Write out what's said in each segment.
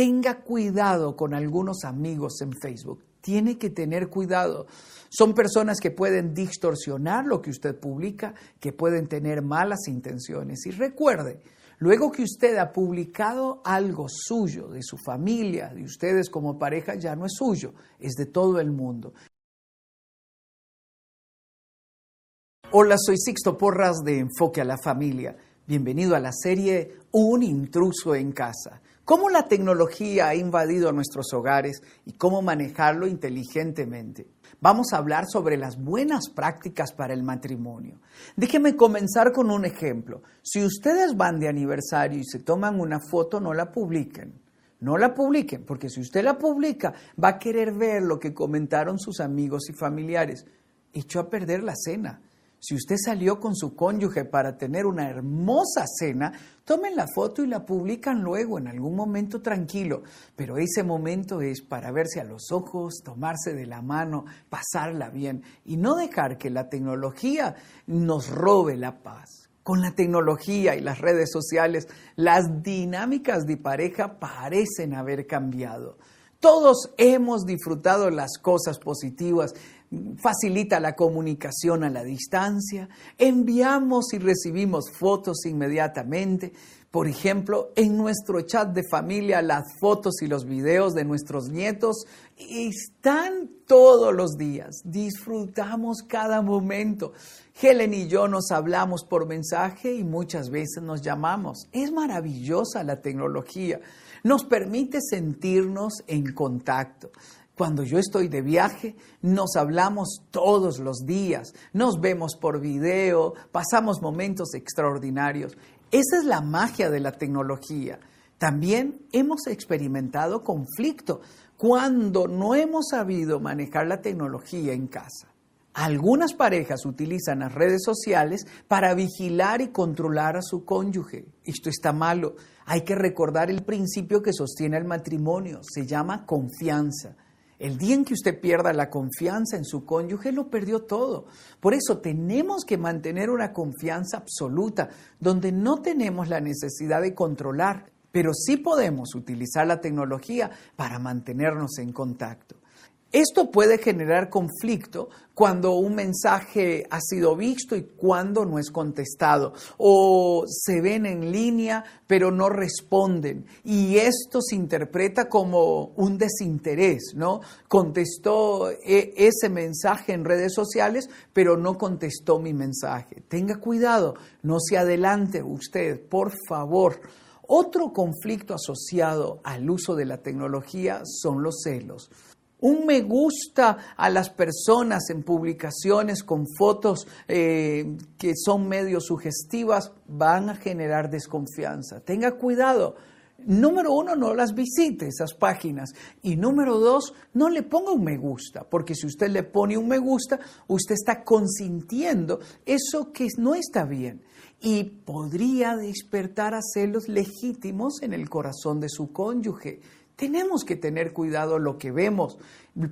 tenga cuidado con algunos amigos en Facebook. Tiene que tener cuidado. Son personas que pueden distorsionar lo que usted publica, que pueden tener malas intenciones. Y recuerde, luego que usted ha publicado algo suyo, de su familia, de ustedes como pareja, ya no es suyo, es de todo el mundo. Hola, soy Sixto Porras de Enfoque a la Familia. Bienvenido a la serie Un intruso en casa. Cómo la tecnología ha invadido nuestros hogares y cómo manejarlo inteligentemente. Vamos a hablar sobre las buenas prácticas para el matrimonio. Déjeme comenzar con un ejemplo. Si ustedes van de aniversario y se toman una foto, no la publiquen. No la publiquen, porque si usted la publica, va a querer ver lo que comentaron sus amigos y familiares. Echó a perder la cena. Si usted salió con su cónyuge para tener una hermosa cena, tomen la foto y la publican luego en algún momento tranquilo. Pero ese momento es para verse a los ojos, tomarse de la mano, pasarla bien y no dejar que la tecnología nos robe la paz. Con la tecnología y las redes sociales, las dinámicas de pareja parecen haber cambiado. Todos hemos disfrutado las cosas positivas facilita la comunicación a la distancia, enviamos y recibimos fotos inmediatamente. Por ejemplo, en nuestro chat de familia las fotos y los videos de nuestros nietos están todos los días. Disfrutamos cada momento. Helen y yo nos hablamos por mensaje y muchas veces nos llamamos. Es maravillosa la tecnología. Nos permite sentirnos en contacto. Cuando yo estoy de viaje, nos hablamos todos los días, nos vemos por video, pasamos momentos extraordinarios. Esa es la magia de la tecnología. También hemos experimentado conflicto cuando no hemos sabido manejar la tecnología en casa. Algunas parejas utilizan las redes sociales para vigilar y controlar a su cónyuge. Esto está malo. Hay que recordar el principio que sostiene el matrimonio. Se llama confianza. El día en que usted pierda la confianza en su cónyuge, lo perdió todo. Por eso tenemos que mantener una confianza absoluta, donde no tenemos la necesidad de controlar, pero sí podemos utilizar la tecnología para mantenernos en contacto. Esto puede generar conflicto cuando un mensaje ha sido visto y cuando no es contestado, o se ven en línea pero no responden. Y esto se interpreta como un desinterés, ¿no? Contestó e, ese mensaje en redes sociales, pero no contestó mi mensaje. Tenga cuidado, no se adelante usted, por favor. Otro conflicto asociado al uso de la tecnología son los celos un me gusta a las personas en publicaciones con fotos eh, que son medio sugestivas van a generar desconfianza. Tenga cuidado. Número uno, no las visite esas páginas. Y número dos, no le ponga un me gusta, porque si usted le pone un me gusta, usted está consintiendo eso que no está bien y podría despertar a celos legítimos en el corazón de su cónyuge. Tenemos que tener cuidado lo que vemos,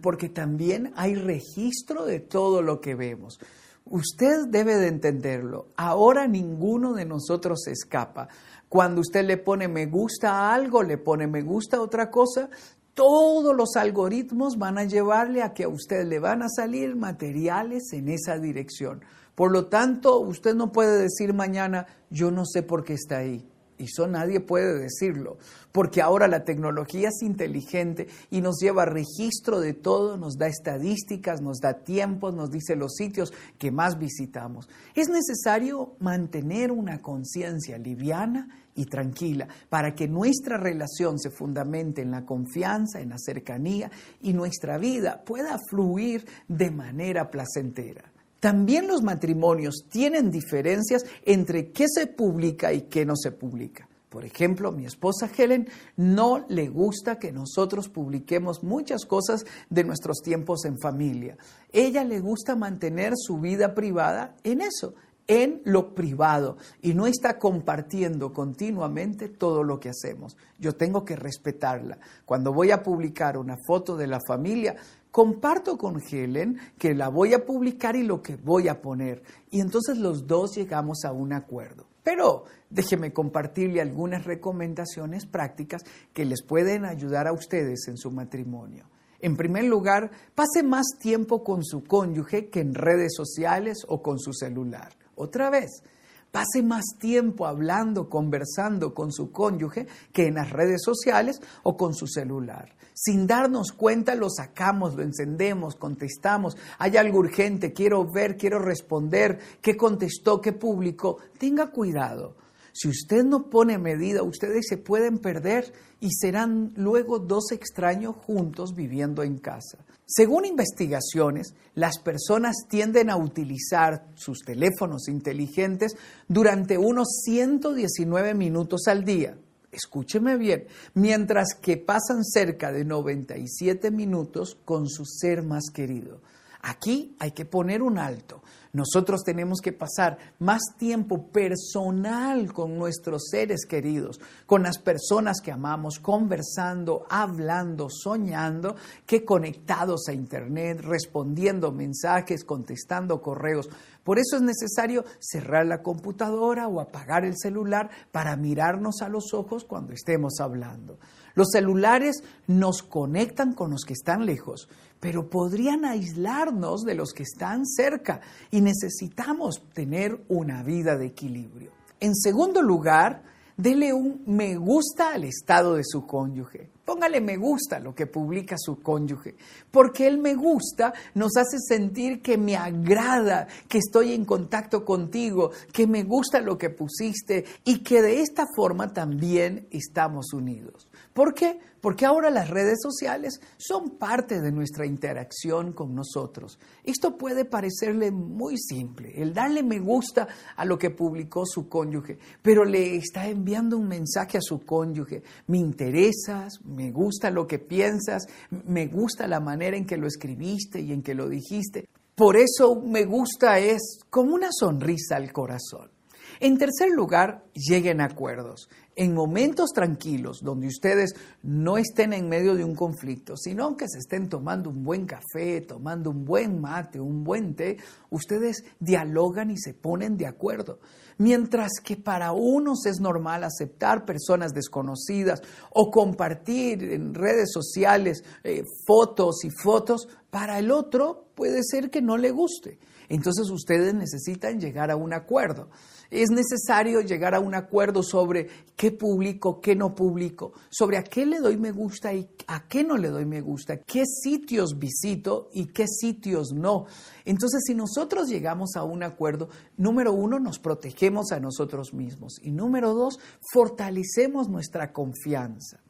porque también hay registro de todo lo que vemos. Usted debe de entenderlo. Ahora ninguno de nosotros se escapa. Cuando usted le pone me gusta a algo, le pone me gusta a otra cosa, todos los algoritmos van a llevarle a que a usted le van a salir materiales en esa dirección. Por lo tanto, usted no puede decir mañana, yo no sé por qué está ahí. Y eso nadie puede decirlo, porque ahora la tecnología es inteligente y nos lleva registro de todo, nos da estadísticas, nos da tiempos, nos dice los sitios que más visitamos. Es necesario mantener una conciencia liviana y tranquila para que nuestra relación se fundamente en la confianza, en la cercanía y nuestra vida pueda fluir de manera placentera. También los matrimonios tienen diferencias entre qué se publica y qué no se publica. Por ejemplo, mi esposa Helen no le gusta que nosotros publiquemos muchas cosas de nuestros tiempos en familia. Ella le gusta mantener su vida privada en eso, en lo privado y no está compartiendo continuamente todo lo que hacemos. Yo tengo que respetarla. Cuando voy a publicar una foto de la familia, comparto con Helen que la voy a publicar y lo que voy a poner. Y entonces los dos llegamos a un acuerdo. Pero déjeme compartirle algunas recomendaciones prácticas que les pueden ayudar a ustedes en su matrimonio. En primer lugar, pase más tiempo con su cónyuge que en redes sociales o con su celular. Otra vez, pase más tiempo hablando, conversando con su cónyuge que en las redes sociales o con su celular. Sin darnos cuenta lo sacamos, lo encendemos, contestamos. Hay algo urgente, quiero ver, quiero responder, qué contestó, qué publicó. Tenga cuidado. Si usted no pone medida, ustedes se pueden perder y serán luego dos extraños juntos viviendo en casa. Según investigaciones, las personas tienden a utilizar sus teléfonos inteligentes durante unos 119 minutos al día. Escúcheme bien, mientras que pasan cerca de 97 minutos con su ser más querido. Aquí hay que poner un alto. Nosotros tenemos que pasar más tiempo personal con nuestros seres queridos, con las personas que amamos, conversando, hablando, soñando, que conectados a Internet, respondiendo mensajes, contestando correos. Por eso es necesario cerrar la computadora o apagar el celular para mirarnos a los ojos cuando estemos hablando. Los celulares nos conectan con los que están lejos, pero podrían aislarnos de los que están cerca y necesitamos tener una vida de equilibrio. En segundo lugar, dele un me gusta al estado de su cónyuge. Póngale me gusta a lo que publica su cónyuge, porque el me gusta nos hace sentir que me agrada, que estoy en contacto contigo, que me gusta lo que pusiste y que de esta forma también estamos unidos. ¿Por qué? Porque ahora las redes sociales son parte de nuestra interacción con nosotros. Esto puede parecerle muy simple, el darle me gusta a lo que publicó su cónyuge, pero le está enviando un mensaje a su cónyuge. Me interesas, me gusta lo que piensas, me gusta la manera en que lo escribiste y en que lo dijiste. Por eso me gusta es como una sonrisa al corazón. En tercer lugar, lleguen a acuerdos. En momentos tranquilos, donde ustedes no estén en medio de un conflicto, sino que se estén tomando un buen café, tomando un buen mate, un buen té, ustedes dialogan y se ponen de acuerdo. Mientras que para unos es normal aceptar personas desconocidas o compartir en redes sociales eh, fotos y fotos, para el otro puede ser que no le guste. Entonces ustedes necesitan llegar a un acuerdo. Es necesario llegar a un acuerdo sobre qué publico, qué no publico, sobre a qué le doy me gusta y a qué no le doy me gusta, qué sitios visito y qué sitios no. Entonces, si nosotros llegamos a un acuerdo, número uno, nos protegemos a nosotros mismos y número dos, fortalecemos nuestra confianza.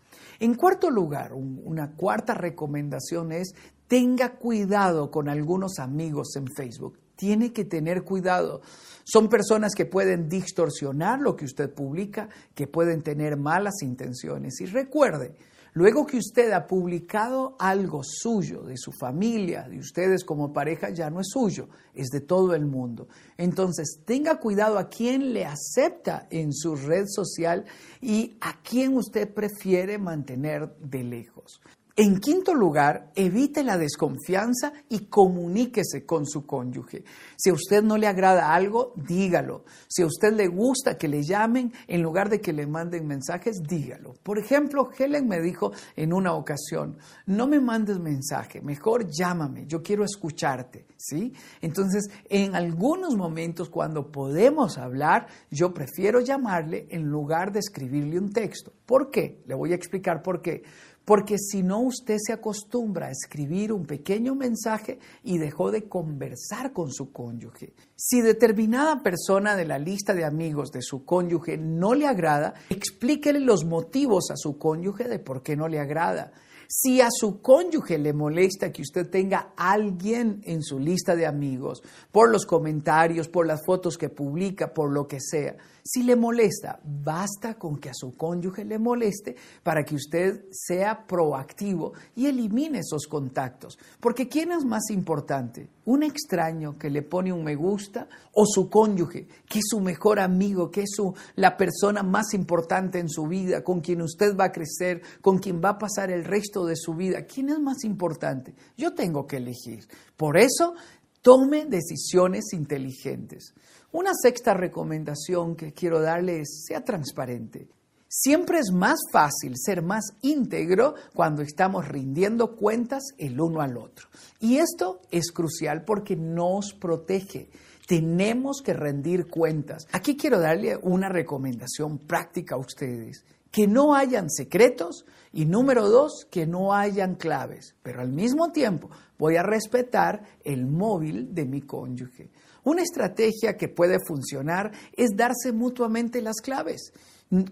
En cuarto lugar, una cuarta recomendación es tenga cuidado con algunos amigos en Facebook. Tiene que tener cuidado. Son personas que pueden distorsionar lo que usted publica, que pueden tener malas intenciones. Y recuerde, luego que usted ha publicado algo suyo, de su familia, de ustedes como pareja, ya no es suyo, es de todo el mundo. Entonces, tenga cuidado a quién le acepta en su red social y a quién usted prefiere mantener de lejos. En quinto lugar, evite la desconfianza y comuníquese con su cónyuge. Si a usted no le agrada algo, dígalo. Si a usted le gusta que le llamen, en lugar de que le manden mensajes, dígalo. Por ejemplo, Helen me dijo en una ocasión, no me mandes mensaje, mejor llámame, yo quiero escucharte, ¿sí? Entonces, en algunos momentos cuando podemos hablar, yo prefiero llamarle en lugar de escribirle un texto. ¿Por qué? Le voy a explicar por qué porque si no usted se acostumbra a escribir un pequeño mensaje y dejó de conversar con su cónyuge. Si determinada persona de la lista de amigos de su cónyuge no le agrada, explíquele los motivos a su cónyuge de por qué no le agrada. Si a su cónyuge le molesta que usted tenga alguien en su lista de amigos, por los comentarios, por las fotos que publica, por lo que sea, si le molesta, basta con que a su cónyuge le moleste para que usted sea proactivo y elimine esos contactos. Porque ¿quién es más importante? ¿Un extraño que le pone un me gusta o su cónyuge, que es su mejor amigo, que es su, la persona más importante en su vida, con quien usted va a crecer, con quien va a pasar el resto de su vida? ¿Quién es más importante? Yo tengo que elegir. Por eso Tome decisiones inteligentes. Una sexta recomendación que quiero darle es sea transparente. Siempre es más fácil ser más íntegro cuando estamos rindiendo cuentas el uno al otro. Y esto es crucial porque nos protege. Tenemos que rendir cuentas. Aquí quiero darle una recomendación práctica a ustedes. Que no hayan secretos y número dos, que no hayan claves. Pero al mismo tiempo voy a respetar el móvil de mi cónyuge. Una estrategia que puede funcionar es darse mutuamente las claves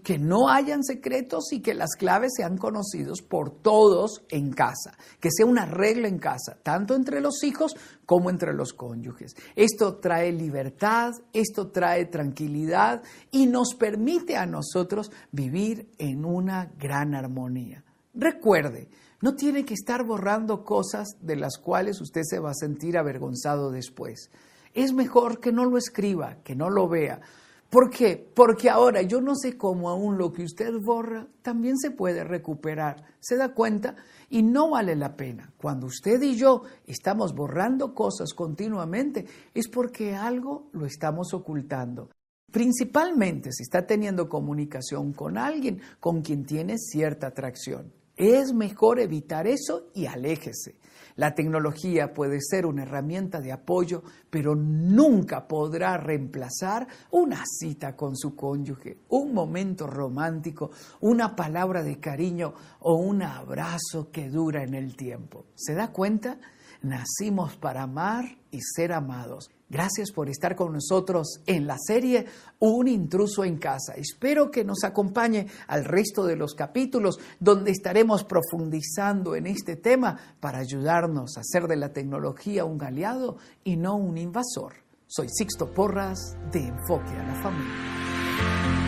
que no hayan secretos y que las claves sean conocidos por todos en casa, que sea una regla en casa, tanto entre los hijos como entre los cónyuges. Esto trae libertad, esto trae tranquilidad y nos permite a nosotros vivir en una gran armonía. Recuerde, no tiene que estar borrando cosas de las cuales usted se va a sentir avergonzado después. Es mejor que no lo escriba, que no lo vea ¿Por qué? Porque ahora yo no sé cómo aún lo que usted borra también se puede recuperar. ¿Se da cuenta? Y no vale la pena. Cuando usted y yo estamos borrando cosas continuamente es porque algo lo estamos ocultando. Principalmente si está teniendo comunicación con alguien con quien tiene cierta atracción. Es mejor evitar eso y aléjese. La tecnología puede ser una herramienta de apoyo, pero nunca podrá reemplazar una cita con su cónyuge, un momento romántico, una palabra de cariño o un abrazo que dura en el tiempo. ¿Se da cuenta? Nacimos para amar y ser amados. Gracias por estar con nosotros en la serie Un intruso en casa. Espero que nos acompañe al resto de los capítulos donde estaremos profundizando en este tema para ayudarnos a hacer de la tecnología un aliado y no un invasor. Soy Sixto Porras de Enfoque a la Familia.